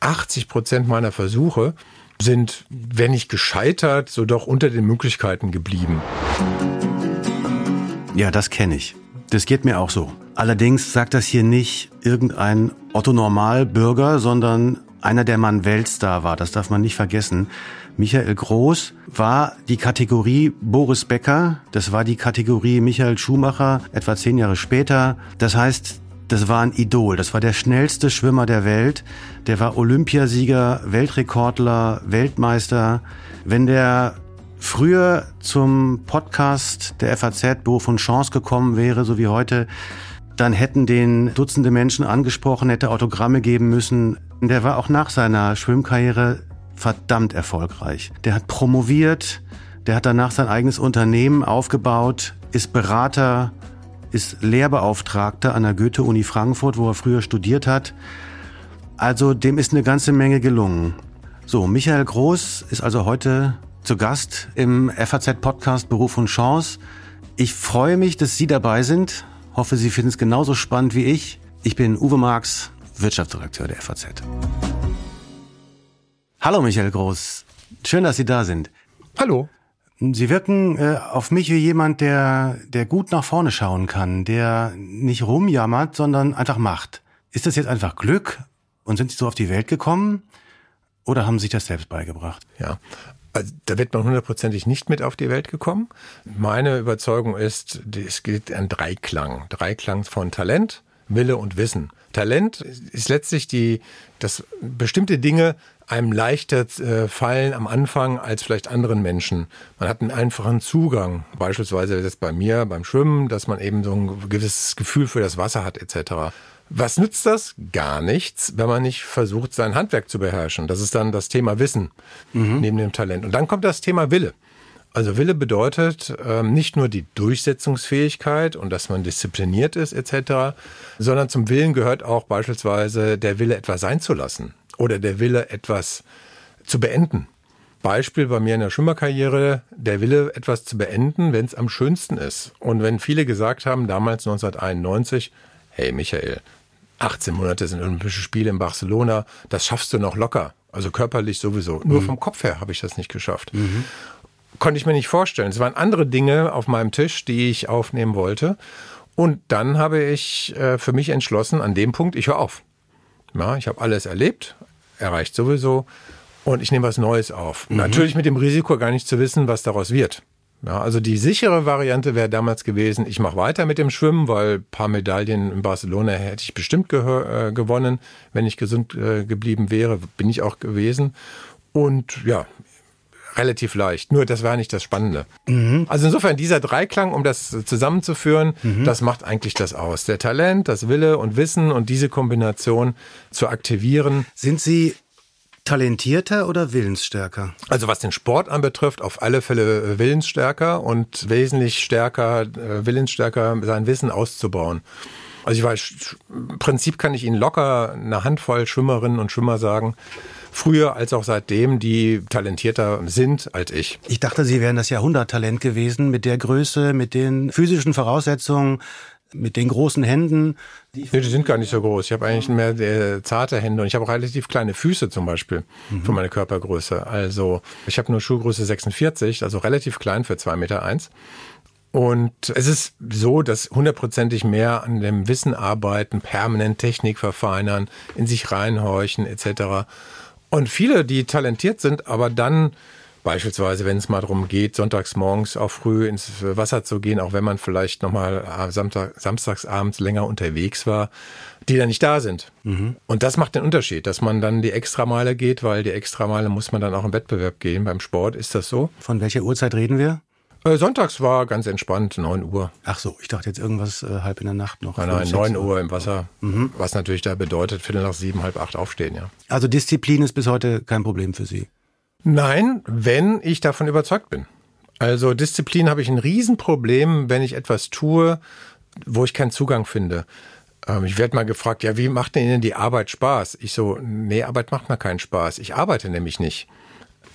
80 Prozent meiner Versuche sind, wenn nicht gescheitert, so doch unter den Möglichkeiten geblieben. Ja, das kenne ich. Das geht mir auch so. Allerdings sagt das hier nicht irgendein Otto Normalbürger, sondern einer, der mal Weltstar war. Das darf man nicht vergessen. Michael Groß war die Kategorie Boris Becker. Das war die Kategorie Michael Schumacher etwa zehn Jahre später. Das heißt, das war ein Idol. Das war der schnellste Schwimmer der Welt. Der war Olympiasieger, Weltrekordler, Weltmeister. Wenn der früher zum Podcast der FAZ Beruf und Chance gekommen wäre, so wie heute, dann hätten den Dutzende Menschen angesprochen, hätte Autogramme geben müssen. Der war auch nach seiner Schwimmkarriere verdammt erfolgreich. Der hat promoviert, der hat danach sein eigenes Unternehmen aufgebaut, ist Berater, ist Lehrbeauftragter an der Goethe-Uni Frankfurt, wo er früher studiert hat. Also dem ist eine ganze Menge gelungen. So, Michael Groß ist also heute zu Gast im FAZ-Podcast Beruf und Chance. Ich freue mich, dass Sie dabei sind. Hoffe, Sie finden es genauso spannend wie ich. Ich bin Uwe Marx, Wirtschaftsredakteur der FAZ. Hallo Michael Groß, schön, dass Sie da sind. Hallo. Sie wirken äh, auf mich wie jemand, der, der gut nach vorne schauen kann, der nicht rumjammert, sondern einfach macht. Ist das jetzt einfach Glück und sind Sie so auf die Welt gekommen oder haben Sie sich das selbst beigebracht? Ja, also, da wird man hundertprozentig nicht mit auf die Welt gekommen. Meine Überzeugung ist, es gilt ein Dreiklang. Dreiklang von Talent, Wille und Wissen. Talent ist letztlich die, dass bestimmte Dinge einem leichter äh, fallen am Anfang als vielleicht anderen Menschen. Man hat einen einfachen Zugang, beispielsweise das bei mir beim Schwimmen, dass man eben so ein gewisses Gefühl für das Wasser hat etc. Was nützt das? Gar nichts, wenn man nicht versucht, sein Handwerk zu beherrschen. Das ist dann das Thema Wissen mhm. neben dem Talent. Und dann kommt das Thema Wille. Also Wille bedeutet ähm, nicht nur die Durchsetzungsfähigkeit und dass man diszipliniert ist etc., sondern zum Willen gehört auch beispielsweise der Wille, etwas sein zu lassen oder der Wille, etwas zu beenden. Beispiel bei mir in der Schwimmerkarriere, der Wille, etwas zu beenden, wenn es am schönsten ist. Und wenn viele gesagt haben, damals 1991, hey Michael, 18 Monate sind Olympische Spiele in Barcelona, das schaffst du noch locker. Also körperlich sowieso. Nur mhm. vom Kopf her habe ich das nicht geschafft. Mhm. Konnte ich mir nicht vorstellen. Es waren andere Dinge auf meinem Tisch, die ich aufnehmen wollte. Und dann habe ich äh, für mich entschlossen, an dem Punkt, ich höre auf. Ja, ich habe alles erlebt, erreicht sowieso und ich nehme was Neues auf. Mhm. Natürlich mit dem Risiko, gar nicht zu wissen, was daraus wird. Ja, also die sichere Variante wäre damals gewesen, ich mache weiter mit dem Schwimmen, weil paar Medaillen in Barcelona hätte ich bestimmt äh, gewonnen, wenn ich gesund äh, geblieben wäre, bin ich auch gewesen. Und ja, relativ leicht. Nur das war nicht das Spannende. Mhm. Also insofern dieser Dreiklang, um das zusammenzuführen, mhm. das macht eigentlich das aus. Der Talent, das Wille und Wissen und diese Kombination zu aktivieren. Sind Sie talentierter oder willensstärker? Also was den Sport anbetrifft, auf alle Fälle äh, willensstärker und wesentlich stärker, äh, willensstärker sein Wissen auszubauen. Also ich weiß, im Prinzip kann ich Ihnen locker eine Handvoll Schwimmerinnen und Schwimmer sagen, früher als auch seitdem, die talentierter sind als ich. Ich dachte, Sie wären das Jahrhunderttalent gewesen mit der Größe, mit den physischen Voraussetzungen, mit den großen Händen. Die, nee, die sind gar nicht so groß. Ich habe eigentlich mehr äh, zarte Hände und ich habe auch relativ kleine Füße zum Beispiel mhm. für meine Körpergröße. Also ich habe nur Schuhgröße 46, also relativ klein für zwei Meter. eins. Und es ist so, dass hundertprozentig mehr an dem Wissen arbeiten, permanent Technik verfeinern, in sich reinhorchen etc. Und viele, die talentiert sind, aber dann Beispielsweise, wenn es mal darum geht, sonntags morgens auch früh ins Wasser zu gehen, auch wenn man vielleicht nochmal Samstag, samstagsabends länger unterwegs war, die dann nicht da sind. Mhm. Und das macht den Unterschied, dass man dann die Extrameile geht, weil die Extrameile muss man dann auch im Wettbewerb gehen. Beim Sport ist das so. Von welcher Uhrzeit reden wir? Äh, sonntags war ganz entspannt, 9 Uhr. Ach so, ich dachte jetzt irgendwas äh, halb in der Nacht noch. Nein, nein, 9 Uhr im Wasser. Mhm. Was natürlich da bedeutet, Viertel nach sieben, halb acht aufstehen, ja. Also Disziplin ist bis heute kein Problem für Sie? Nein, wenn ich davon überzeugt bin. Also Disziplin habe ich ein Riesenproblem, wenn ich etwas tue, wo ich keinen Zugang finde. Ähm, ich werde mal gefragt, ja, wie macht denn Ihnen die Arbeit Spaß? Ich so, nee, Arbeit macht mir keinen Spaß. Ich arbeite nämlich nicht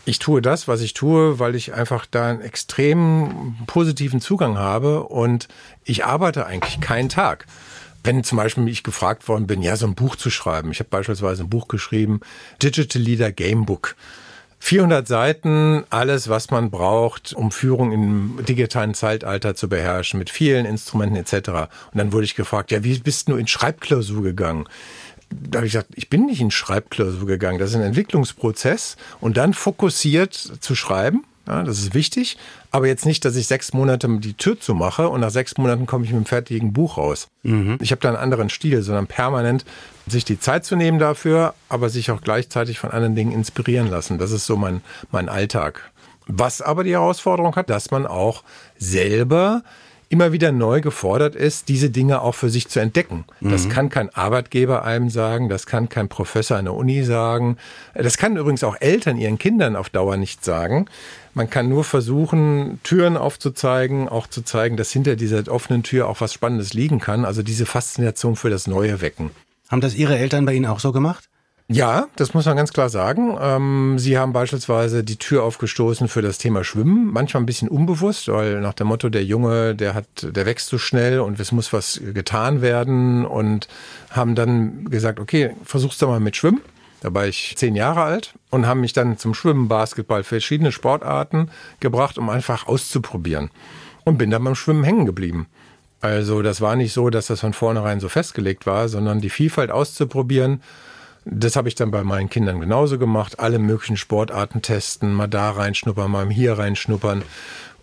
ich tue das, was ich tue, weil ich einfach da einen extrem positiven Zugang habe und ich arbeite eigentlich keinen Tag. wenn zum Beispiel ich gefragt worden bin, ja, so ein Buch zu schreiben. Ich habe beispielsweise ein Buch geschrieben, Digital Leader Gamebook. 400 Seiten, alles, was man braucht, um Führung im digitalen Zeitalter zu beherrschen, mit vielen Instrumenten etc. Und dann wurde ich gefragt, ja, wie bist du in Schreibklausur gegangen? Da habe ich gesagt, ich bin nicht in Schreibklausur gegangen. Das ist ein Entwicklungsprozess und dann fokussiert zu schreiben ja, das ist wichtig. Aber jetzt nicht, dass ich sechs Monate die Tür zumache und nach sechs Monaten komme ich mit einem fertigen Buch raus. Mhm. Ich habe da einen anderen Stil, sondern permanent sich die Zeit zu nehmen dafür, aber sich auch gleichzeitig von anderen Dingen inspirieren lassen. Das ist so mein, mein Alltag. Was aber die Herausforderung hat, dass man auch selber immer wieder neu gefordert ist, diese Dinge auch für sich zu entdecken. Das mhm. kann kein Arbeitgeber einem sagen, das kann kein Professor an der Uni sagen, das kann übrigens auch Eltern ihren Kindern auf Dauer nicht sagen. Man kann nur versuchen, Türen aufzuzeigen, auch zu zeigen, dass hinter dieser offenen Tür auch was Spannendes liegen kann. Also diese Faszination für das Neue wecken. Haben das Ihre Eltern bei Ihnen auch so gemacht? Ja, das muss man ganz klar sagen. Ähm, Sie haben beispielsweise die Tür aufgestoßen für das Thema Schwimmen. Manchmal ein bisschen unbewusst, weil nach dem Motto, der Junge, der hat, der wächst so schnell und es muss was getan werden und haben dann gesagt, okay, versuch's doch mal mit Schwimmen. Da war ich zehn Jahre alt und haben mich dann zum Schwimmen, Basketball, verschiedene Sportarten gebracht, um einfach auszuprobieren. Und bin dann beim Schwimmen hängen geblieben. Also das war nicht so, dass das von vornherein so festgelegt war, sondern die Vielfalt auszuprobieren. Das habe ich dann bei meinen Kindern genauso gemacht. Alle möglichen Sportarten testen, mal da reinschnuppern, mal hier reinschnuppern.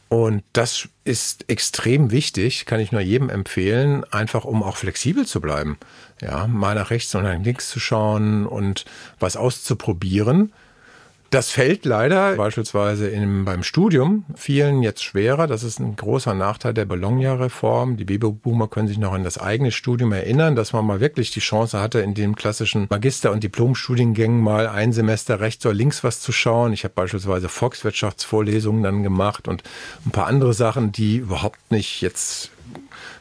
Und das ist extrem wichtig, kann ich nur jedem empfehlen, einfach um auch flexibel zu bleiben. Ja, mal nach rechts und nach links zu schauen und was auszuprobieren. Das fällt leider beispielsweise im, beim Studium vielen jetzt schwerer. Das ist ein großer Nachteil der Bologna-Reform. Die Babyboomer können sich noch an das eigene Studium erinnern, dass man mal wirklich die Chance hatte, in den klassischen Magister- und Diplomstudiengängen mal ein Semester rechts oder links was zu schauen. Ich habe beispielsweise Volkswirtschaftsvorlesungen dann gemacht und ein paar andere Sachen, die überhaupt nicht jetzt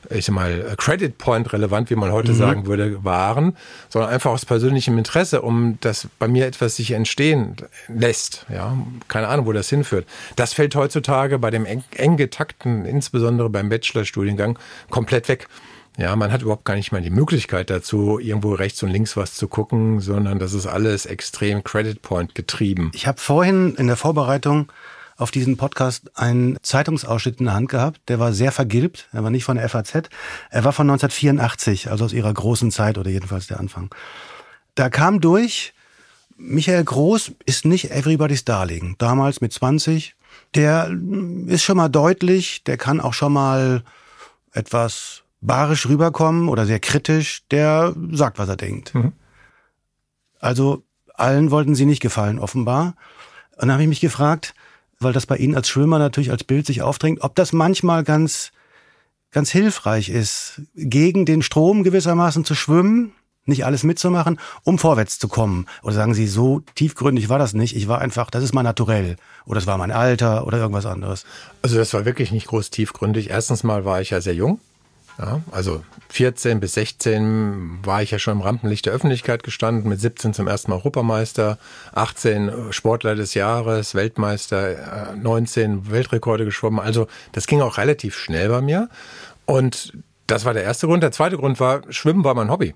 ich sag mal, Credit Point relevant, wie man heute mhm. sagen würde, waren, sondern einfach aus persönlichem Interesse, um dass bei mir etwas sich entstehen lässt. Ja, keine Ahnung, wo das hinführt. Das fällt heutzutage bei dem eng, eng getakten, insbesondere beim Bachelorstudiengang, komplett weg. Ja, man hat überhaupt gar nicht mehr die Möglichkeit dazu, irgendwo rechts und links was zu gucken, sondern das ist alles extrem Credit Point getrieben. Ich habe vorhin in der Vorbereitung auf diesen Podcast einen Zeitungsausschnitt in der Hand gehabt. Der war sehr vergilbt. Er war nicht von der FAZ. Er war von 1984, also aus ihrer großen Zeit oder jedenfalls der Anfang. Da kam durch, Michael Groß ist nicht Everybody's Darling. Damals mit 20. Der ist schon mal deutlich. Der kann auch schon mal etwas barisch rüberkommen oder sehr kritisch. Der sagt, was er denkt. Mhm. Also allen wollten sie nicht gefallen, offenbar. Und dann habe ich mich gefragt, weil das bei Ihnen als Schwimmer natürlich als Bild sich aufdrängt, ob das manchmal ganz, ganz hilfreich ist, gegen den Strom gewissermaßen zu schwimmen, nicht alles mitzumachen, um vorwärts zu kommen. Oder sagen Sie, so tiefgründig war das nicht. Ich war einfach, das ist mein Naturell. Oder es war mein Alter oder irgendwas anderes. Also das war wirklich nicht groß tiefgründig. Erstens mal war ich ja sehr jung. Ja, also 14 bis 16 war ich ja schon im Rampenlicht der Öffentlichkeit gestanden, mit 17 zum ersten Mal Europameister, 18 Sportler des Jahres, Weltmeister, 19 Weltrekorde geschwommen. Also das ging auch relativ schnell bei mir. Und das war der erste Grund. Der zweite Grund war, Schwimmen war mein Hobby.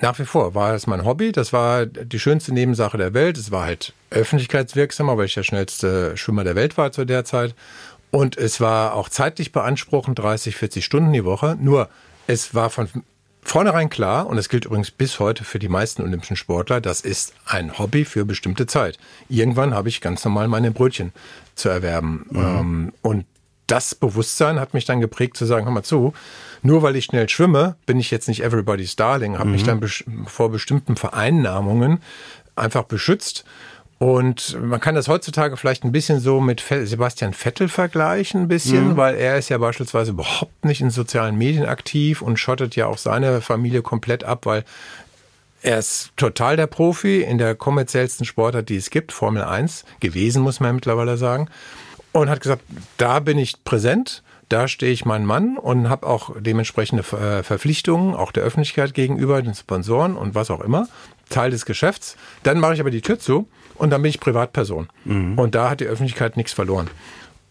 Nach wie vor war es mein Hobby. Das war die schönste Nebensache der Welt. Es war halt öffentlichkeitswirksamer, weil ich der schnellste Schwimmer der Welt war zu der Zeit. Und es war auch zeitlich beanspruchend, 30, 40 Stunden die Woche. Nur es war von vornherein klar, und das gilt übrigens bis heute für die meisten olympischen Sportler, das ist ein Hobby für bestimmte Zeit. Irgendwann habe ich ganz normal meine Brötchen zu erwerben. Mhm. Ähm, und das Bewusstsein hat mich dann geprägt zu sagen, hör mal zu, nur weil ich schnell schwimme, bin ich jetzt nicht everybody's darling, habe mhm. mich dann vor bestimmten Vereinnahmungen einfach beschützt und man kann das heutzutage vielleicht ein bisschen so mit Sebastian Vettel vergleichen, ein bisschen, mhm. weil er ist ja beispielsweise überhaupt nicht in sozialen Medien aktiv und schottet ja auch seine Familie komplett ab, weil er ist total der Profi in der kommerziellsten Sportart, die es gibt, Formel 1 gewesen, muss man mittlerweile sagen. Und hat gesagt, da bin ich präsent, da stehe ich mein Mann und habe auch dementsprechende äh, Verpflichtungen, auch der Öffentlichkeit gegenüber, den Sponsoren und was auch immer, Teil des Geschäfts. Dann mache ich aber die Tür zu und dann bin ich Privatperson. Mhm. Und da hat die Öffentlichkeit nichts verloren.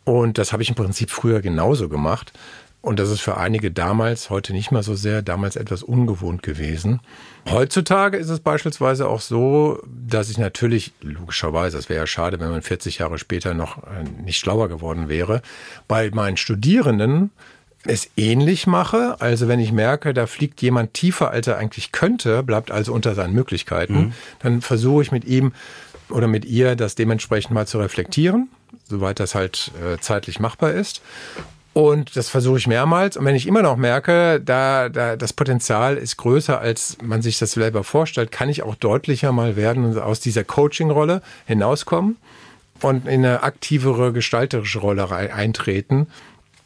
Und das habe ich im Prinzip früher genauso gemacht. Und das ist für einige damals, heute nicht mehr so sehr, damals etwas ungewohnt gewesen. Heutzutage ist es beispielsweise auch so, dass ich natürlich, logischerweise, es wäre ja schade, wenn man 40 Jahre später noch äh, nicht schlauer geworden wäre, bei meinen Studierenden es ähnlich mache. Also wenn ich merke, da fliegt jemand tiefer, als er eigentlich könnte, bleibt also unter seinen Möglichkeiten, mhm. dann versuche ich mit ihm oder mit ihr das dementsprechend mal zu reflektieren, soweit das halt äh, zeitlich machbar ist. Und das versuche ich mehrmals. Und wenn ich immer noch merke, da, da das Potenzial ist größer, als man sich das selber vorstellt, kann ich auch deutlicher mal werden und aus dieser Coaching-Rolle hinauskommen und in eine aktivere gestalterische Rolle eintreten.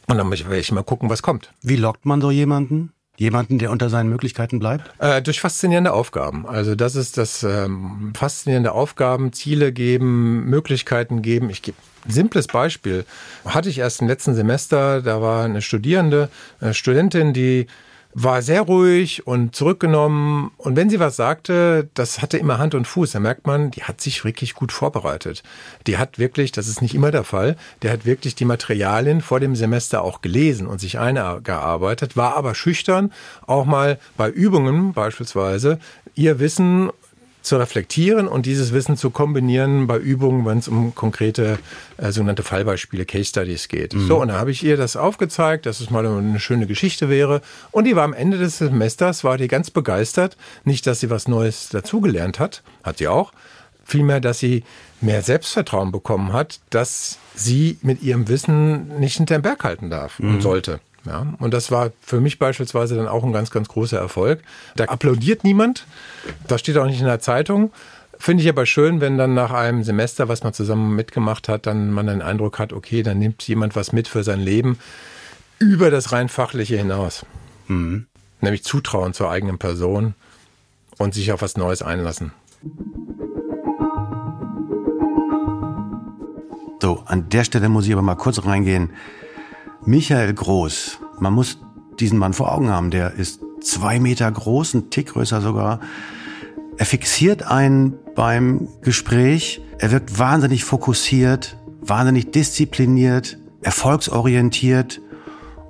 Und dann werde ich mal gucken, was kommt. Wie lockt man so jemanden? Jemanden, der unter seinen Möglichkeiten bleibt? Äh, durch faszinierende Aufgaben. Also das ist das ähm, faszinierende Aufgaben, Ziele geben, Möglichkeiten geben. Ich gebe ein simples Beispiel. Hatte ich erst im letzten Semester, da war eine Studierende, eine Studentin, die war sehr ruhig und zurückgenommen. Und wenn sie was sagte, das hatte immer Hand und Fuß. Da merkt man, die hat sich wirklich gut vorbereitet. Die hat wirklich, das ist nicht immer der Fall, der hat wirklich die Materialien vor dem Semester auch gelesen und sich eingearbeitet, war aber schüchtern, auch mal bei Übungen beispielsweise ihr Wissen zu reflektieren und dieses Wissen zu kombinieren bei Übungen, wenn es um konkrete äh, sogenannte Fallbeispiele, Case Studies geht. Mhm. So, und da habe ich ihr das aufgezeigt, dass es mal eine schöne Geschichte wäre. Und die war am Ende des Semesters, war die ganz begeistert. Nicht, dass sie was Neues dazugelernt hat, hat sie auch. Vielmehr, dass sie mehr Selbstvertrauen bekommen hat, dass sie mit ihrem Wissen nicht hinterm Berg halten darf mhm. und sollte. Ja, und das war für mich beispielsweise dann auch ein ganz, ganz großer Erfolg. Da applaudiert niemand. Das steht auch nicht in der Zeitung. Finde ich aber schön, wenn dann nach einem Semester, was man zusammen mitgemacht hat, dann man den Eindruck hat, okay, dann nimmt jemand was mit für sein Leben über das rein fachliche hinaus. Mhm. Nämlich Zutrauen zur eigenen Person und sich auf was Neues einlassen. So, an der Stelle muss ich aber mal kurz reingehen. Michael Groß, man muss diesen Mann vor Augen haben, der ist zwei Meter groß, ein Tick größer sogar. Er fixiert einen beim Gespräch, er wirkt wahnsinnig fokussiert, wahnsinnig diszipliniert, erfolgsorientiert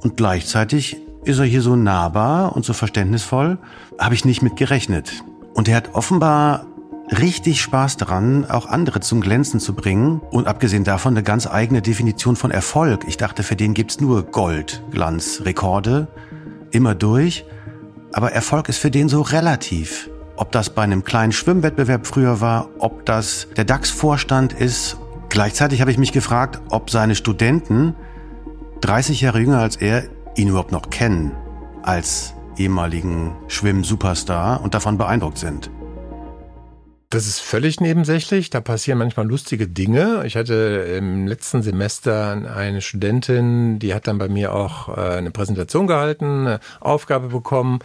und gleichzeitig ist er hier so nahbar und so verständnisvoll, habe ich nicht mit gerechnet. Und er hat offenbar richtig Spaß daran, auch andere zum Glänzen zu bringen. Und abgesehen davon eine ganz eigene Definition von Erfolg. Ich dachte, für den gibt's nur Gold, Glanz, Rekorde, immer durch. Aber Erfolg ist für den so relativ. Ob das bei einem kleinen Schwimmwettbewerb früher war, ob das der DAX-Vorstand ist. Gleichzeitig habe ich mich gefragt, ob seine Studenten, 30 Jahre jünger als er, ihn überhaupt noch kennen als ehemaligen Schwimm-Superstar und davon beeindruckt sind. Das ist völlig nebensächlich. Da passieren manchmal lustige Dinge. Ich hatte im letzten Semester eine Studentin, die hat dann bei mir auch äh, eine Präsentation gehalten, eine Aufgabe bekommen.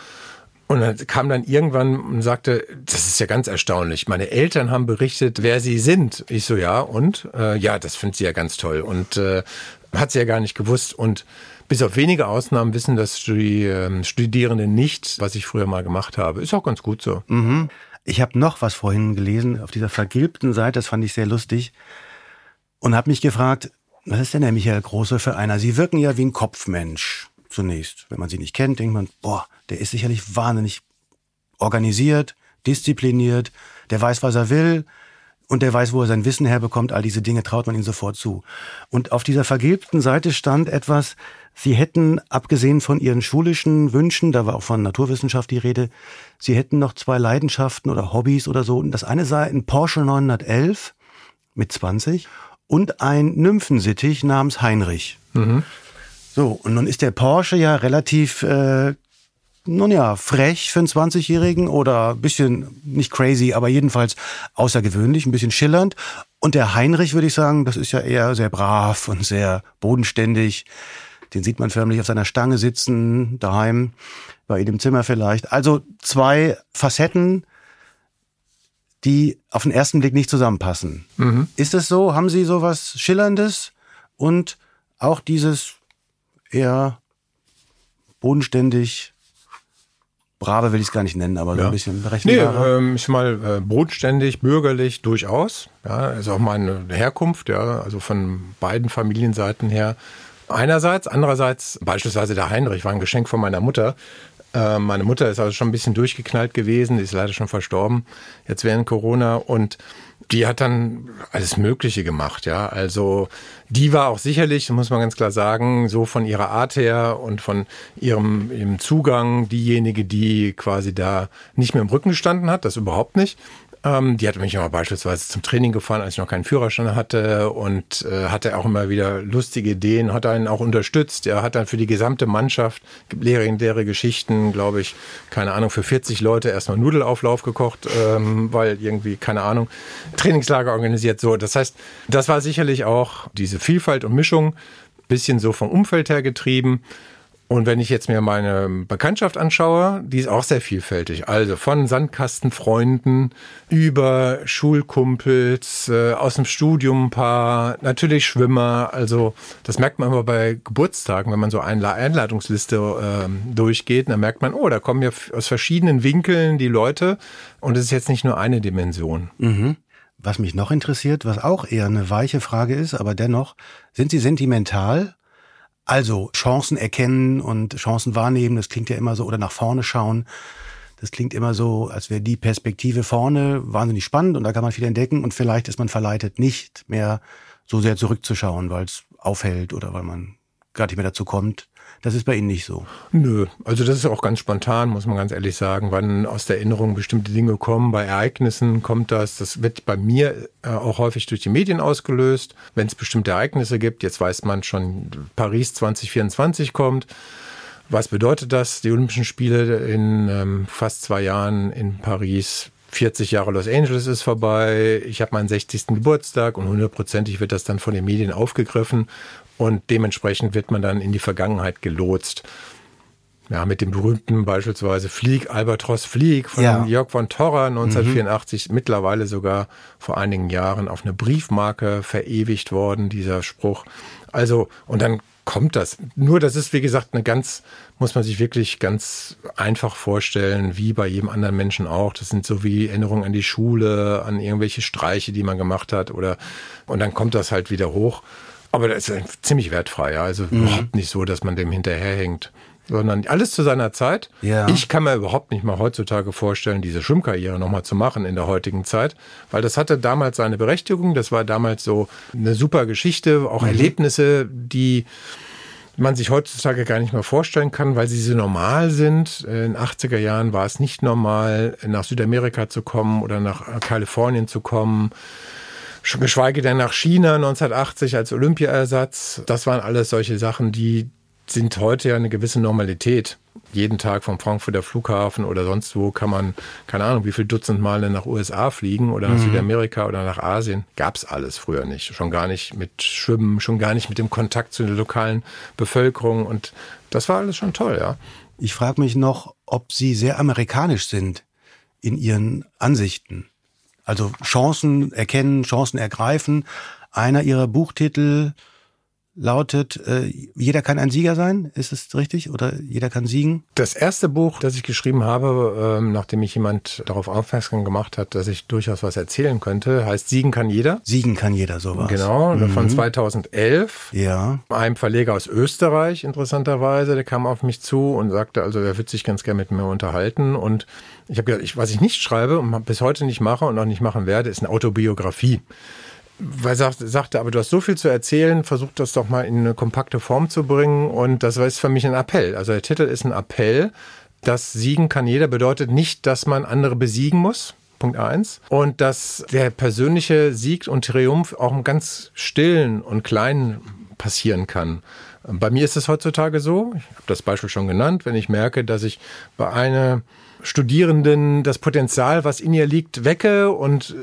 Und dann kam dann irgendwann und sagte, das ist ja ganz erstaunlich. Meine Eltern haben berichtet, wer sie sind. Ich so, ja, und? Äh, ja, das findet sie ja ganz toll. Und äh, hat sie ja gar nicht gewusst. Und bis auf wenige Ausnahmen wissen das die ähm, Studierende nicht, was ich früher mal gemacht habe. Ist auch ganz gut so. Mhm. Ich habe noch was vorhin gelesen auf dieser vergilbten Seite, das fand ich sehr lustig und habe mich gefragt, was ist denn der Michael Große für einer? Sie wirken ja wie ein Kopfmensch zunächst. Wenn man sie nicht kennt, denkt man, boah, der ist sicherlich wahnsinnig organisiert, diszipliniert, der weiß, was er will und der weiß, wo er sein Wissen herbekommt. All diese Dinge traut man ihm sofort zu. Und auf dieser vergilbten Seite stand etwas, Sie hätten, abgesehen von Ihren schulischen Wünschen, da war auch von Naturwissenschaft die Rede, Sie hätten noch zwei Leidenschaften oder Hobbys oder so. Und das eine sei ein Porsche 911 mit 20 und ein Nymphensittich namens Heinrich. Mhm. So, und nun ist der Porsche ja relativ, äh, nun ja, frech für einen 20-Jährigen oder bisschen, nicht crazy, aber jedenfalls außergewöhnlich, ein bisschen schillernd. Und der Heinrich, würde ich sagen, das ist ja eher sehr brav und sehr bodenständig. Den sieht man förmlich auf seiner Stange sitzen, daheim, bei ihm im Zimmer vielleicht. Also zwei Facetten, die auf den ersten Blick nicht zusammenpassen. Mhm. Ist es so? Haben Sie sowas Schillerndes und auch dieses eher bodenständig, brave will ich es gar nicht nennen, aber so ein bisschen berechenbarer. Nee, ähm, ich mal äh, bodenständig, bürgerlich durchaus. Ja, ist auch meine Herkunft, ja, also von beiden Familienseiten her Einerseits, andererseits beispielsweise der Heinrich war ein Geschenk von meiner Mutter. Äh, meine Mutter ist also schon ein bisschen durchgeknallt gewesen, die ist leider schon verstorben, jetzt während Corona und die hat dann alles Mögliche gemacht, ja. Also die war auch sicherlich, muss man ganz klar sagen, so von ihrer Art her und von ihrem, ihrem Zugang diejenige, die quasi da nicht mehr im Rücken gestanden hat, das überhaupt nicht. Ähm, die hat mich immer beispielsweise zum Training gefahren, als ich noch keinen Führerschein hatte und äh, hatte auch immer wieder lustige Ideen, hat einen auch unterstützt. Er hat dann für die gesamte Mannschaft, legendäre Geschichten, glaube ich, keine Ahnung, für 40 Leute erstmal Nudelauflauf gekocht, ähm, weil irgendwie, keine Ahnung, Trainingslager organisiert. So, das heißt, das war sicherlich auch diese Vielfalt und Mischung, bisschen so vom Umfeld her getrieben. Und wenn ich jetzt mir meine Bekanntschaft anschaue, die ist auch sehr vielfältig. Also von Sandkastenfreunden über Schulkumpels, äh, aus dem Studium ein paar, natürlich Schwimmer. Also das merkt man immer bei Geburtstagen, wenn man so eine Einladungsliste äh, durchgeht, dann merkt man, oh, da kommen ja aus verschiedenen Winkeln die Leute. Und es ist jetzt nicht nur eine Dimension. Mhm. Was mich noch interessiert, was auch eher eine weiche Frage ist, aber dennoch, sind Sie sentimental also Chancen erkennen und Chancen wahrnehmen, das klingt ja immer so, oder nach vorne schauen. Das klingt immer so, als wäre die Perspektive vorne wahnsinnig spannend und da kann man viel entdecken und vielleicht ist man verleitet, nicht mehr so sehr zurückzuschauen, weil es aufhält oder weil man gar nicht mehr dazu kommt, das ist bei Ihnen nicht so. Nö, also das ist auch ganz spontan, muss man ganz ehrlich sagen, wann aus der Erinnerung bestimmte Dinge kommen. Bei Ereignissen kommt das, das wird bei mir äh, auch häufig durch die Medien ausgelöst. Wenn es bestimmte Ereignisse gibt, jetzt weiß man schon, Paris 2024 kommt. Was bedeutet das? Die Olympischen Spiele in ähm, fast zwei Jahren in Paris 40 Jahre Los Angeles ist vorbei, ich habe meinen 60. Geburtstag und hundertprozentig wird das dann von den Medien aufgegriffen und dementsprechend wird man dann in die Vergangenheit gelotst. Ja, mit dem berühmten beispielsweise Flieg, Albatros Flieg von ja. Jörg von Torra 1984, mhm. mittlerweile sogar vor einigen Jahren auf eine Briefmarke verewigt worden, dieser Spruch. Also, und dann kommt das. Nur das ist, wie gesagt, eine ganz, muss man sich wirklich ganz einfach vorstellen, wie bei jedem anderen Menschen auch. Das sind so wie Erinnerungen an die Schule, an irgendwelche Streiche, die man gemacht hat oder, und dann kommt das halt wieder hoch. Aber das ist ziemlich wertfrei, ja. Also mhm. überhaupt nicht so, dass man dem hinterherhängt. Sondern alles zu seiner Zeit. Ja. Ich kann mir überhaupt nicht mal heutzutage vorstellen, diese Schwimmkarriere nochmal zu machen in der heutigen Zeit. Weil das hatte damals seine Berechtigung. Das war damals so eine super Geschichte, auch mhm. Erlebnisse, die man sich heutzutage gar nicht mehr vorstellen kann, weil sie so normal sind. In den 80er Jahren war es nicht normal, nach Südamerika zu kommen oder nach Kalifornien zu kommen geschweige denn nach China 1980 als Olympiaersatz. Das waren alles solche Sachen, die sind heute ja eine gewisse Normalität. Jeden Tag vom Frankfurter Flughafen oder sonst wo kann man, keine Ahnung, wie viel Dutzend Male nach USA fliegen oder nach mhm. Südamerika oder nach Asien. Gab's alles früher nicht. Schon gar nicht mit Schwimmen, schon gar nicht mit dem Kontakt zu der lokalen Bevölkerung. Und das war alles schon toll, ja. Ich frage mich noch, ob Sie sehr amerikanisch sind in Ihren Ansichten. Also Chancen erkennen, Chancen ergreifen. Einer ihrer Buchtitel lautet, äh, jeder kann ein Sieger sein, ist es richtig? Oder jeder kann siegen? Das erste Buch, das ich geschrieben habe, ähm, nachdem mich jemand darauf aufmerksam gemacht hat, dass ich durchaus was erzählen könnte, heißt Siegen kann jeder. Siegen kann jeder, sowas. Genau, mhm. von 2011. Ja. Einem Verleger aus Österreich, interessanterweise, der kam auf mich zu und sagte, also er würde sich ganz gerne mit mir unterhalten und ich habe gesagt, ich, was ich nicht schreibe und bis heute nicht mache und auch nicht machen werde, ist eine Autobiografie weil er sagte, aber du hast so viel zu erzählen, versuch das doch mal in eine kompakte Form zu bringen. Und das ist für mich ein Appell. Also der Titel ist ein Appell. Das Siegen kann jeder bedeutet nicht, dass man andere besiegen muss. Punkt eins. Und dass der persönliche Sieg und Triumph auch im ganz stillen und kleinen passieren kann. Bei mir ist es heutzutage so, ich habe das Beispiel schon genannt, wenn ich merke, dass ich bei einer Studierenden das Potenzial, was in ihr liegt, wecke und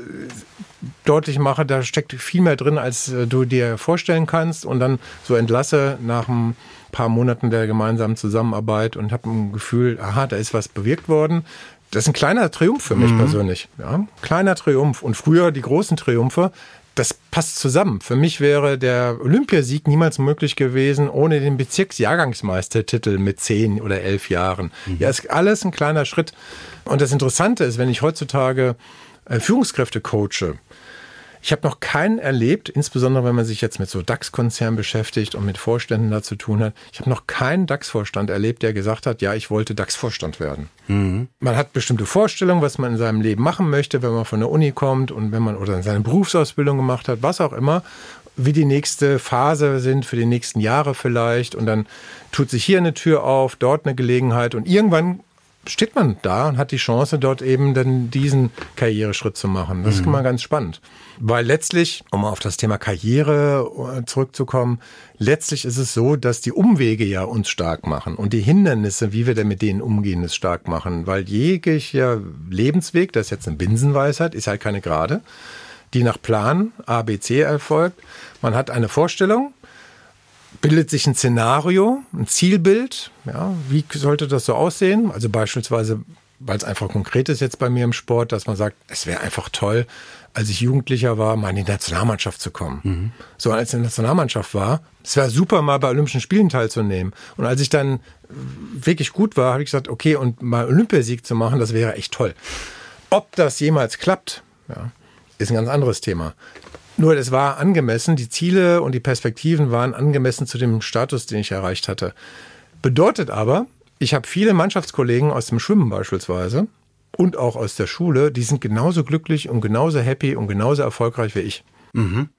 deutlich mache, da steckt viel mehr drin, als äh, du dir vorstellen kannst und dann so entlasse nach ein paar Monaten der gemeinsamen Zusammenarbeit und habe ein Gefühl, aha, da ist was bewirkt worden. Das ist ein kleiner Triumph für mich mhm. persönlich. Ja? Kleiner Triumph. Und früher die großen Triumphe, das passt zusammen. Für mich wäre der Olympiasieg niemals möglich gewesen ohne den Bezirksjahrgangsmeistertitel mit zehn oder elf Jahren. Mhm. Ja, ist alles ein kleiner Schritt. Und das Interessante ist, wenn ich heutzutage äh, Führungskräfte coache, Ich habe noch keinen erlebt, insbesondere wenn man sich jetzt mit so DAX-Konzernen beschäftigt und mit Vorständen da zu tun hat. Ich habe noch keinen DAX-Vorstand erlebt, der gesagt hat, ja, ich wollte DAX-Vorstand werden. Mhm. Man hat bestimmte Vorstellungen, was man in seinem Leben machen möchte, wenn man von der Uni kommt und wenn man oder seine Berufsausbildung gemacht hat, was auch immer wie die nächste Phase sind für die nächsten Jahre vielleicht. Und dann tut sich hier eine Tür auf, dort eine Gelegenheit und irgendwann steht man da und hat die Chance, dort eben dann diesen Karriereschritt zu machen. Das mhm. ist immer ganz spannend. Weil letztlich, um auf das Thema Karriere äh, zurückzukommen, letztlich ist es so, dass die Umwege ja uns stark machen und die Hindernisse, wie wir denn mit denen umgehen, es stark machen. Weil jeglicher Lebensweg, das ist jetzt eine Binsenweisheit, ist halt keine gerade, die nach Plan ABC erfolgt. Man hat eine Vorstellung, bildet sich ein Szenario, ein Zielbild. Ja, wie sollte das so aussehen? Also beispielsweise, weil es einfach konkret ist jetzt bei mir im Sport, dass man sagt, es wäre einfach toll, als ich Jugendlicher war, mal in die Nationalmannschaft zu kommen. Mhm. So als ich in der Nationalmannschaft war, es wäre super, mal bei Olympischen Spielen teilzunehmen. Und als ich dann wirklich gut war, habe ich gesagt, okay, und mal Olympiasieg zu machen, das wäre echt toll. Ob das jemals klappt, ja, ist ein ganz anderes Thema. Nur es war angemessen, die Ziele und die Perspektiven waren angemessen zu dem Status, den ich erreicht hatte. Bedeutet aber, ich habe viele Mannschaftskollegen aus dem Schwimmen beispielsweise und auch aus der Schule, die sind genauso glücklich und genauso happy und genauso erfolgreich wie ich. Mhm.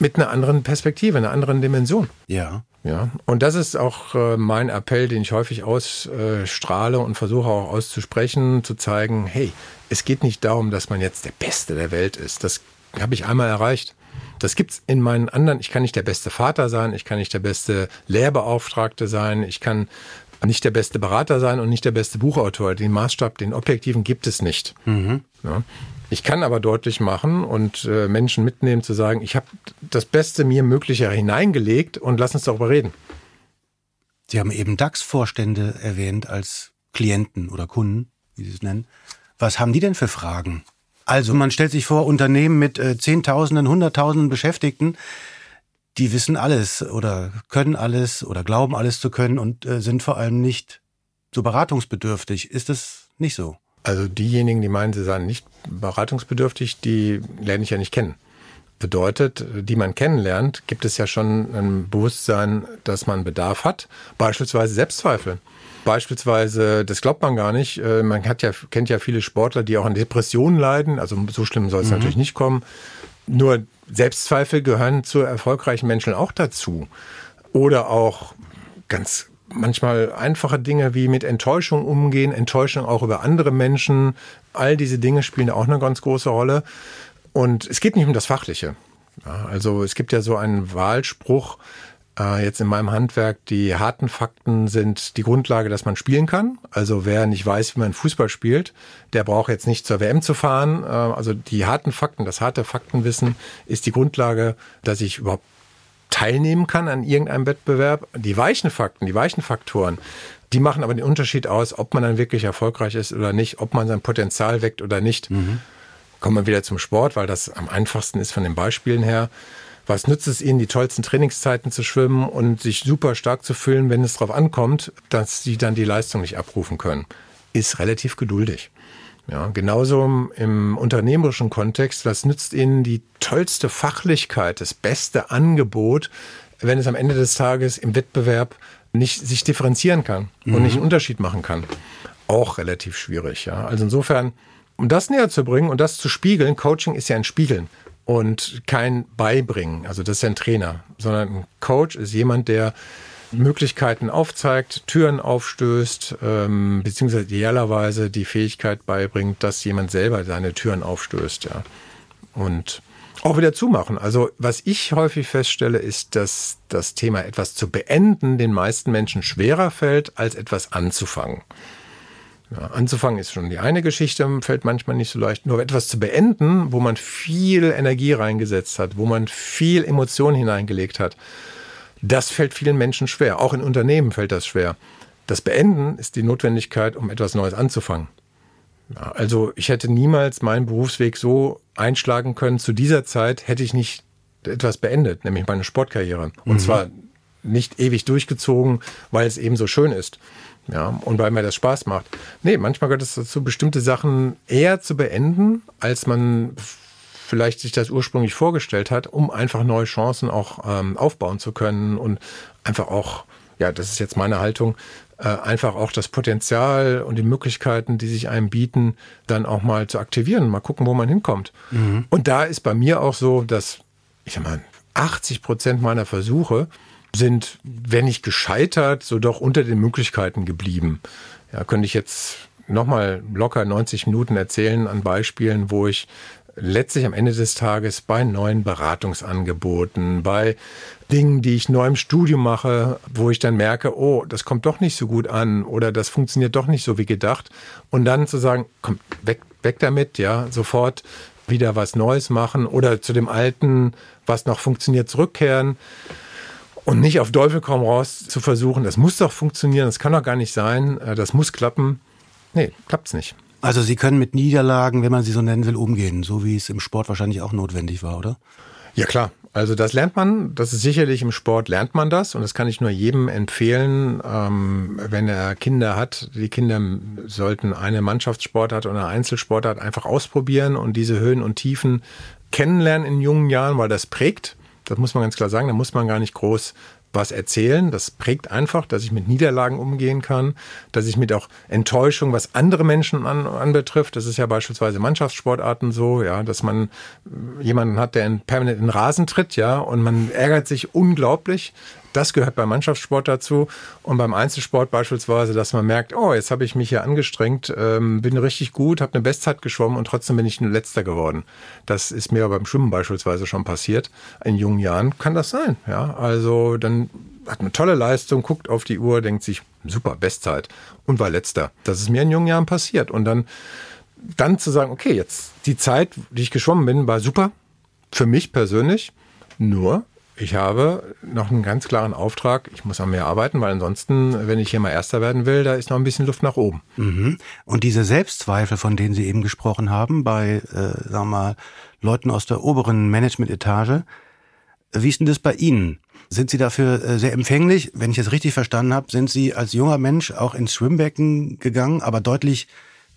Mit einer anderen Perspektive, einer anderen Dimension. Ja. Ja, und das ist auch äh, mein Appell, den ich häufig ausstrahle und versuche auch auszusprechen, zu zeigen, hey, es geht nicht darum, dass man jetzt der Beste der Welt ist. Das habe ich einmal erreicht. Das gibt's in meinen anderen. Ich kann nicht der beste Vater sein, ich kann nicht der beste Lehrbeauftragte sein, ich kann nicht der beste Berater sein und nicht der beste Buchautor. Den Maßstab, den objektiven gibt es nicht. Mhm. Ja. Ich kann aber deutlich machen und äh, Menschen mitnehmen zu sagen, ich habe das Beste mir Mögliche hineingelegt und lass uns darüber reden. Sie haben eben DAX-Vorstände erwähnt als Klienten oder Kunden, wie Sie es nennen. Was haben die denn für Fragen? Also man stellt sich vor, Unternehmen mit äh, Zehntausenden, Hunderttausenden Beschäftigten, die wissen alles oder können alles oder glauben alles zu können und äh, sind vor allem nicht so beratungsbedürftig. Ist das nicht so? Also diejenigen, die meinen, sie seien nicht beratungsbedürftig, die lerne ich ja nicht kennen. Bedeutet, die man kennenlernt, gibt es ja schon ein Bewusstsein, dass man Bedarf hat, beispielsweise Selbstzweifel. Beispielsweise, das glaubt man gar nicht, äh, man hat ja, kennt ja viele Sportler, die auch an Depressionen leiden, also so schlimm soll es mhm. natürlich nicht kommen. Nur Selbstzweifel gehören zu erfolgreichen Menschen auch dazu. Oder auch ganz manchmal einfache Dinge wie mit Enttäuschung umgehen, Enttäuschung auch über andere Menschen. All diese Dinge spielen auch eine ganz große Rolle. Und es geht nicht um das Fachliche. Ja, also es gibt ja so einen Wahlspruch, äh, jetzt in meinem Handwerk, die harten Fakten sind die Grundlage, dass man spielen kann. Also wer nicht weiß, wie man Fußball spielt, der braucht jetzt nicht zur WM zu fahren. Äh, also die harten Fakten, das harte Faktenwissen ist die Grundlage, dass ich überhaupt teilnehmen kann an irgendeinem Wettbewerb. Die weichen Fakten, die weichen Faktoren, die machen aber den Unterschied aus, ob man dann wirklich erfolgreich ist oder nicht, ob man sein Potenzial weckt oder nicht. Mhm. Kommen wir wieder zum Sport, weil das am einfachsten ist von den Beispielen her. Was nützt es ihnen, die tollsten Trainingszeiten zu schwimmen und sich super stark zu fühlen, wenn es darauf ankommt, dass sie dann die Leistung nicht abrufen können? Ist relativ geduldig. Ja, genauso im unternehmerischen Kontext, was nützt Ihnen die tollste Fachlichkeit, das beste Angebot, wenn es am Ende des Tages im Wettbewerb nicht sich differenzieren kann und mhm. nicht einen Unterschied machen kann? Auch relativ schwierig. Ja. Also insofern, um das näher zu bringen und das zu spiegeln, Coaching ist ja ein Spiegeln und kein Beibringen. Also das ist ein Trainer, sondern ein Coach ist jemand, der Möglichkeiten aufzeigt, Türen aufstößt, ähm, beziehungsweise idealerweise die Fähigkeit beibringt, dass jemand selber seine Türen aufstößt, ja. Und auch wieder zumachen. Also was ich häufig feststelle, ist, dass das Thema etwas zu beenden den meisten Menschen schwerer fällt, als etwas anzufangen. Ja, anzufangen ist schon die eine Geschichte, fällt manchmal nicht so leicht. Nur etwas zu beenden, wo man viel Energie reingesetzt hat, wo man viel Emotion hineingelegt hat, das fällt vielen Menschen schwer. Auch in Unternehmen fällt das schwer. Das Beenden ist die Notwendigkeit, um etwas Neues anzufangen. Ja, also ich hätte niemals meinen Berufsweg so einschlagen können. Zu dieser Zeit hätte ich nicht etwas beendet, nämlich meine Sportkarriere. Und mhm. zwar nicht ewig durchgezogen, weil es eben so schön ist ja, und weil mir das Spaß macht. Nee, manchmal gehört es dazu, bestimmte Sachen eher zu beenden, als man vielleicht sich das ursprünglich vorgestellt hat, um einfach neue Chancen auch ähm, aufbauen zu können und einfach auch, ja, das ist jetzt meine Haltung, äh, einfach auch das Potenzial und die Möglichkeiten, die sich einem bieten, dann auch mal zu aktivieren, mal gucken, wo man hinkommt. Mhm. Und da ist bei mir auch so, dass, ich sag mal, 80 Prozent meiner Versuche sind, wenn nicht gescheitert, so doch unter den Möglichkeiten geblieben. Ja, könnte ich jetzt nochmal locker 90 Minuten erzählen an Beispielen, wo ich letztlich am Ende des Tages bei neuen Beratungsangeboten, bei Dingen, die ich neu im Studium mache, wo ich dann merke, oh, das kommt doch nicht so gut an oder das funktioniert doch nicht so wie gedacht. Und dann zu sagen, komm, weg, weg damit, ja, sofort wieder was Neues machen oder zu dem Alten, was noch funktioniert, zurückkehren. Und nicht auf Teufel komm raus zu versuchen, das muss doch funktionieren, das kann doch gar nicht sein, äh, das muss klappen. Nee, klappt's nicht. Also Sie können mit Niederlagen, wenn man sie so nennen will, umgehen, so wie es im Sport wahrscheinlich auch notwendig war, oder? Ja klar, also das lernt man, das ist sicherlich im Sport lernt man das und das kann ich nur jedem empfehlen, ähm, wenn er Kinder hat. Die Kinder sollten eine Mannschaftssportart oder eine Einzelsportart einfach ausprobieren und diese Höhen und Tiefen kennenlernen in jungen Jahren, weil das prägt. Das muss man ganz klar sagen, da muss man gar nicht groß was erzählen. Das prägt einfach, dass ich mit Niederlagen umgehen kann, dass ich mit auch Enttäuschung, was andere Menschen an, anbetrifft. Das ist ja beispielsweise Mannschaftssportarten so, ja, dass man jemanden hat, der in permanent in Rasen tritt, ja, und man ärgert sich unglaublich. Das gehört beim Mannschaftssport dazu und beim Einzelsport beispielsweise, dass man merkt, oh, jetzt habe ich mich hier angestrengt, ähm, bin richtig gut, habe eine Bestzeit geschwommen und trotzdem bin ich ein Letzter geworden. Das ist mir beim Schwimmen beispielsweise schon passiert. In jungen Jahren kann das sein. Ja, also dann hat eine tolle Leistung, guckt auf die Uhr, denkt sich, super, Bestzeit und war Letzter. Das ist mir in jungen Jahren passiert und dann dann zu sagen, okay, jetzt die Zeit, die ich geschwommen bin, war super für mich persönlich. Nur ich habe noch einen ganz klaren Auftrag. Ich muss an mehr arbeiten, weil ansonsten, wenn ich hier mal Erster werden will, da ist noch ein bisschen Luft nach oben. Mhm. Und diese Selbstzweifel, von denen Sie eben gesprochen haben, bei, äh, sagen wir mal, Leuten aus der oberen Management-Etage, wie ist denn das bei Ihnen? Sind Sie dafür äh, sehr empfänglich? Wenn ich es richtig verstanden habe, sind Sie als junger Mensch auch ins Schwimmbecken gegangen, aber deutlich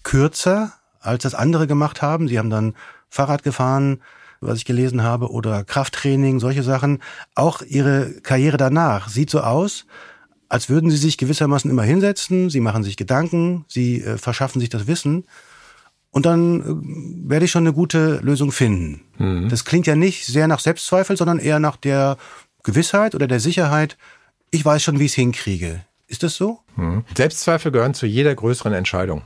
kürzer, als das andere gemacht haben. Sie haben dann Fahrrad gefahren, was ich gelesen habe, oder Krafttraining, solche Sachen. Auch ihre Karriere danach sieht so aus, als würden sie sich gewissermaßen immer hinsetzen, sie machen sich Gedanken, sie äh, verschaffen sich das Wissen und dann äh, werde ich schon eine gute Lösung finden. Mhm. Das klingt ja nicht sehr nach Selbstzweifel, sondern eher nach der Gewissheit oder der Sicherheit, ich weiß schon, wie ich es hinkriege. Ist das so? Mhm. Selbstzweifel gehören zu jeder größeren Entscheidung.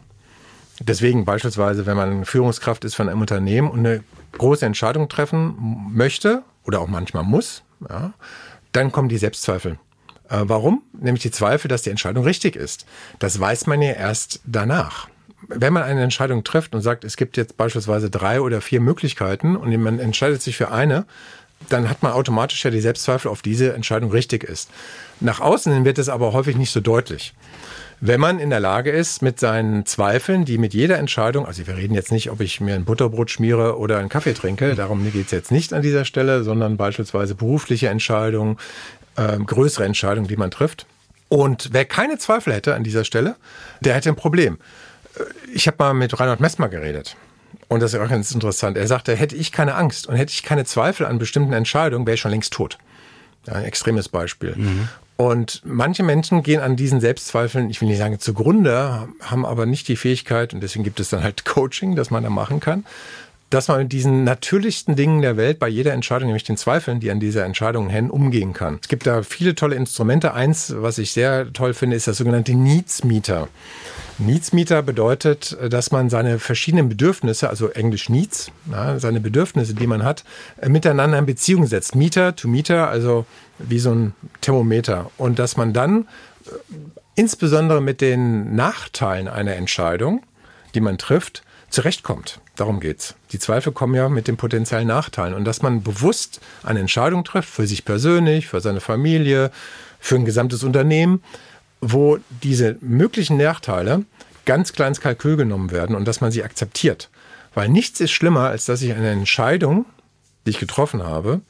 Deswegen beispielsweise, wenn man Führungskraft ist von einem Unternehmen und eine große Entscheidung treffen möchte oder auch manchmal muss, ja, dann kommen die Selbstzweifel. Äh, warum? Nämlich die Zweifel, dass die Entscheidung richtig ist. Das weiß man ja erst danach. Wenn man eine Entscheidung trifft und sagt, es gibt jetzt beispielsweise drei oder vier Möglichkeiten und man entscheidet sich für eine, dann hat man automatisch ja die Selbstzweifel, ob diese Entscheidung richtig ist. Nach außen wird es aber häufig nicht so deutlich. Wenn man in der Lage ist, mit seinen Zweifeln, die mit jeder Entscheidung, also wir reden jetzt nicht, ob ich mir ein Butterbrot schmiere oder einen Kaffee trinke, darum geht es jetzt nicht an dieser Stelle, sondern beispielsweise berufliche Entscheidungen, äh, größere Entscheidungen, die man trifft. Und wer keine Zweifel hätte an dieser Stelle, der hätte ein Problem. Äh, ich habe mal mit Reinhard Messmer geredet. Und das ist auch ganz interessant. Er sagte, hätte ich keine Angst und hätte ich keine Zweifel an bestimmten Entscheidungen, wäre ich schon längst tot. Ja, ein extremes Beispiel. Mhm. Und manche Menschen gehen an diesen Selbstzweifeln, ich will nicht sagen zugrunde, haben aber nicht die Fähigkeit, und deswegen gibt es dann halt Coaching, das man da machen kann, dass man mit diesen natürlichsten Dingen der Welt bei jeder Entscheidung, nämlich den Zweifeln, die an dieser Entscheidung hängen, umgehen kann. Es gibt da viele tolle Instrumente. Eins, was ich sehr toll finde, ist das sogenannte Needs Meter. Needs Meter bedeutet, dass man seine verschiedenen Bedürfnisse, also Englisch Needs, ja, seine Bedürfnisse, die man hat, miteinander in Beziehung setzt. Meter to Meter, also wie so ein Thermometer. Und dass man dann äh, insbesondere mit den Nachteilen einer Entscheidung, die man trifft, zurechtkommt. Darum geht's. Die Zweifel kommen ja mit den potenziellen Nachteilen. Und dass man bewusst eine Entscheidung trifft, für sich persönlich, für seine Familie, für ein gesamtes Unternehmen, wo diese möglichen Nachteile ganz klar ins Kalkül genommen werden und dass man sie akzeptiert. Weil nichts ist schlimmer, als dass ich eine Entscheidung, die ich getroffen habe,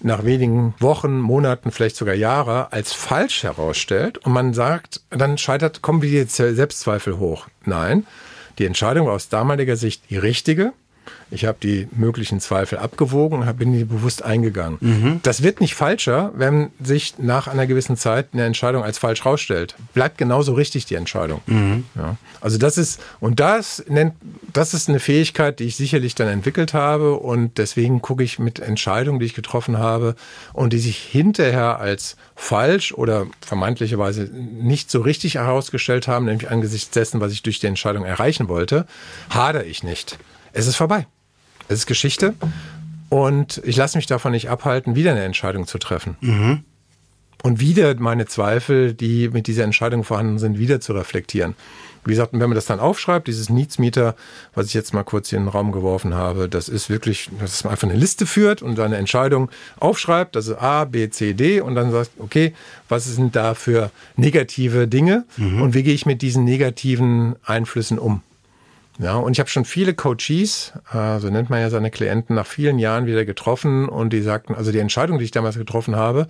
nach wenigen Wochen, Monaten, vielleicht sogar Jahre als falsch herausstellt und man sagt, dann scheitert, kommen wieder die Selbstzweifel hoch. Nein, die Entscheidung war aus damaliger Sicht die richtige Ich habe die möglichen Zweifel abgewogen und bin die bewusst eingegangen. Mhm. Das wird nicht falscher, wenn sich nach einer gewissen Zeit eine Entscheidung als falsch rausstellt. Bleibt genauso richtig die Entscheidung. Mhm. Ja. Also das ist, und das nennt, das ist eine Fähigkeit, die ich sicherlich dann entwickelt habe und deswegen gucke ich mit Entscheidungen, die ich getroffen habe und die sich hinterher als falsch oder vermeintlicherweise nicht so richtig herausgestellt haben, nämlich angesichts dessen, was ich durch die Entscheidung erreichen wollte, hadere ich nicht. Es ist vorbei. Es ist Geschichte und ich lasse mich davon nicht abhalten, wieder eine Entscheidung zu treffen. Mhm. Und wieder meine Zweifel, die mit dieser Entscheidung vorhanden sind, wieder zu reflektieren. Wie gesagt, wenn man das dann aufschreibt, dieses Needs-Meter, was ich jetzt mal kurz hier in den Raum geworfen habe, das ist wirklich, dass man einfach eine Liste führt und eine Entscheidung aufschreibt, also A, B, C, D und dann sagt, okay, was sind da für negative Dinge mhm. und wie gehe ich mit diesen negativen Einflüssen um? Ja, und ich habe schon viele Coaches, äh, so nennt man ja seine Klienten, nach vielen Jahren wieder getroffen und die sagten, also die Entscheidung, die ich damals getroffen habe,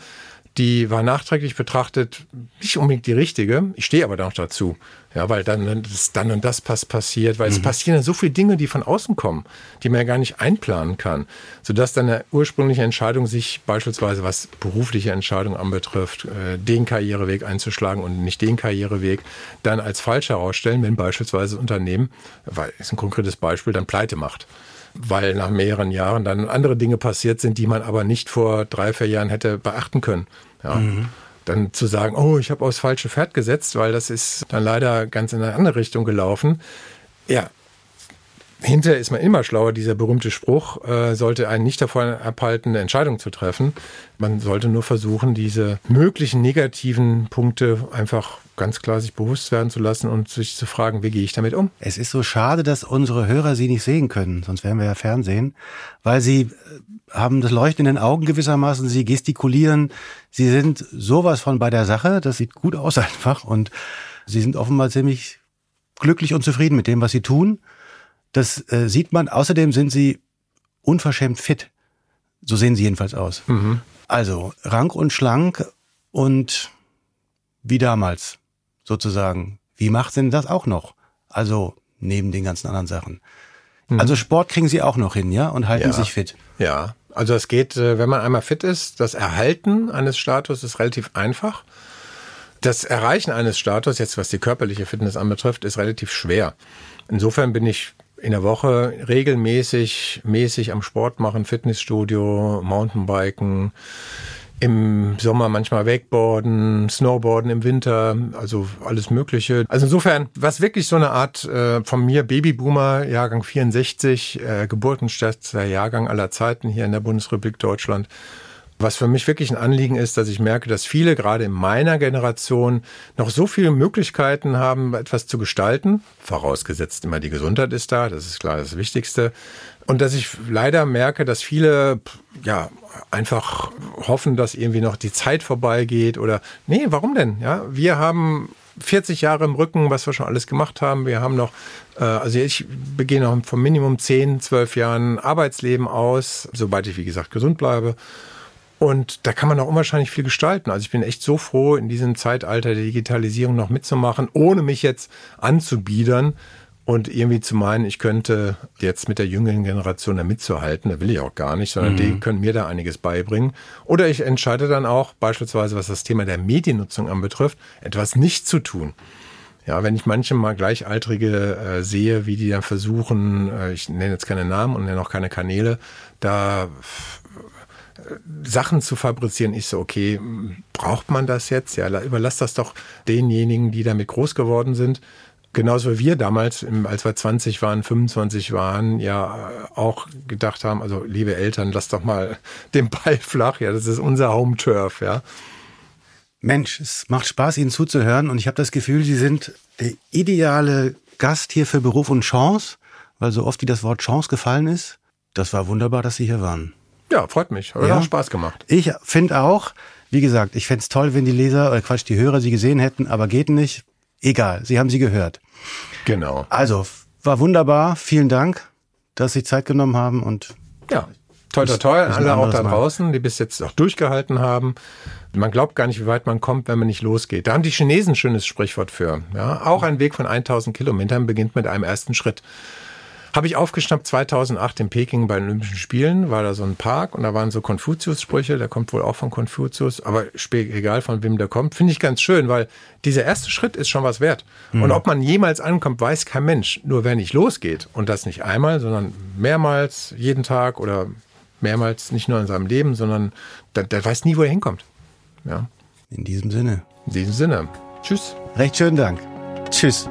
die war nachträglich betrachtet nicht unbedingt die richtige. Ich stehe aber noch dazu. Ja, weil dann das, dann und das pass passiert, weil mhm. es passieren so viele Dinge, die von außen kommen, die man ja gar nicht einplanen kann, sodass dann eine ursprüngliche Entscheidung sich beispielsweise, was berufliche Entscheidungen anbetrifft, äh, den Karriereweg einzuschlagen und nicht den Karriereweg, dann als falsch herausstellen, wenn beispielsweise das Unternehmen, weil ist ein konkretes Beispiel, dann pleite macht weil nach mehreren Jahren dann andere Dinge passiert sind, die man aber nicht vor drei, vier Jahren hätte beachten können. Ja. Mhm. Dann zu sagen, oh, ich habe aufs falsche Pferd gesetzt, weil das ist dann leider ganz in eine andere Richtung gelaufen. Ja, hinterher ist man immer schlauer. Dieser berühmte Spruch äh, sollte einen nicht davon abhalten, eine Entscheidung zu treffen. Man sollte nur versuchen, diese möglichen negativen Punkte einfach ganz klar sich bewusst werden zu lassen und sich zu fragen, wie gehe ich damit um? Es ist so schade, dass unsere Hörer sie nicht sehen können, sonst wären wir ja Fernsehen, weil sie äh, haben das Leuchten in den Augen gewissermaßen, sie gestikulieren, sie sind sowas von bei der Sache, das sieht gut aus einfach und sie sind offenbar ziemlich glücklich und zufrieden mit dem, was sie tun. Das äh, sieht man. Außerdem sind sie unverschämt fit. So sehen sie jedenfalls aus. Mhm. Also rank und schlank und wie damals sozusagen. Wie macht denn das auch noch? Also neben den ganzen anderen Sachen. Mhm. Also Sport kriegen Sie auch noch hin, ja, und halten ja. sich fit. Ja, also es geht, äh, wenn man einmal fit ist, das Erhalten eines Status ist relativ einfach. Das Erreichen eines Status, jetzt was die körperliche Fitness anbetrifft, ist relativ schwer. Insofern bin ich in der Woche regelmäßig mäßig am Sport machen, Fitnessstudio, Mountainbiken, im Sommer manchmal Wakeboarden, Snowboarden im Winter, also alles Mögliche. Also insofern, was wirklich so eine Art äh, von mir Babyboomer, Jahrgang 64, äh, geburtenstärkster Jahrgang aller Zeiten hier in der Bundesrepublik Deutschland. Was für mich wirklich ein Anliegen ist, dass ich merke, dass viele gerade in meiner Generation noch so viele Möglichkeiten haben, etwas zu gestalten. Vorausgesetzt immer die Gesundheit ist da, das ist klar das Wichtigste. Und dass ich leider merke, dass viele ja einfach hoffen, dass irgendwie noch die Zeit vorbeigeht oder nee, warum denn? Ja, wir haben 40 Jahre im Rücken, was wir schon alles gemacht haben. Wir haben noch, äh, also ich begehe noch vom Minimum 10, 12 Jahren Arbeitsleben aus, sobald ich, wie gesagt, gesund bleibe. Und da kann man auch unwahrscheinlich viel gestalten. Also ich bin echt so froh, in diesem Zeitalter der Digitalisierung noch mitzumachen, ohne mich jetzt anzubiedern und irgendwie zu meinen, ich könnte jetzt mit der jüngeren Generation da mitzuhalten. Da will ich auch gar nicht, sondern mhm. die können mir da einiges beibringen. Oder ich entscheide dann auch beispielsweise, was das Thema der Mediennutzung anbetrifft, etwas nicht zu tun. Ja, wenn ich manche mal Gleichaltrige äh, sehe, wie die dann versuchen, äh, ich nenne jetzt keine Namen und nenne auch keine Kanäle, da Sachen zu fabrizieren, ich so, okay, braucht man das jetzt? Ja, überlass das doch denjenigen, die damit groß geworden sind. Genauso wie wir damals, als wir 20 waren, 25 waren, ja auch gedacht haben, also liebe Eltern, lass doch mal den Ball flach, ja, das ist unser Home Turf, ja. Mensch, es macht Spaß, Ihnen zuzuhören und ich habe das Gefühl, Sie sind der ideale Gast hier für Beruf und Chance, weil so oft wie das Wort Chance gefallen ist. Das war wunderbar, dass Sie hier waren. Ja, freut mich. Hat ja. Spaß gemacht. Ich finde auch, wie gesagt, ich fände es toll, wenn die Leser, oder Quatsch, die Hörer sie gesehen hätten, aber geht nicht. Egal, sie haben sie gehört. Genau. Also, war wunderbar. Vielen Dank, dass Sie Zeit genommen haben und ja. Toi, toi, toi, alle auch da draußen, die bis jetzt auch durchgehalten haben. Man glaubt gar nicht, wie weit man kommt, wenn man nicht losgeht. Da haben die Chinesen ein schönes Sprichwort für. Ja, auch ein Weg von 1000 Kilometern beginnt mit einem ersten Schritt. Habe ich aufgeschnappt 2008 in Peking bei den Olympischen Spielen, war da so ein Park und da waren so Konfuzius-Sprüche, der kommt wohl auch von Konfuzius, aber egal von wem der kommt, finde ich ganz schön, weil dieser erste Schritt ist schon was wert. Mhm. Und ob man jemals ankommt, weiß kein Mensch. Nur wer nicht losgeht und das nicht einmal, sondern mehrmals, jeden Tag oder mehrmals nicht nur in seinem Leben, sondern der, der weiß nie, wo er hinkommt. Ja. In diesem Sinne. In diesem Sinne. Tschüss. Recht schönen Dank. Tschüss.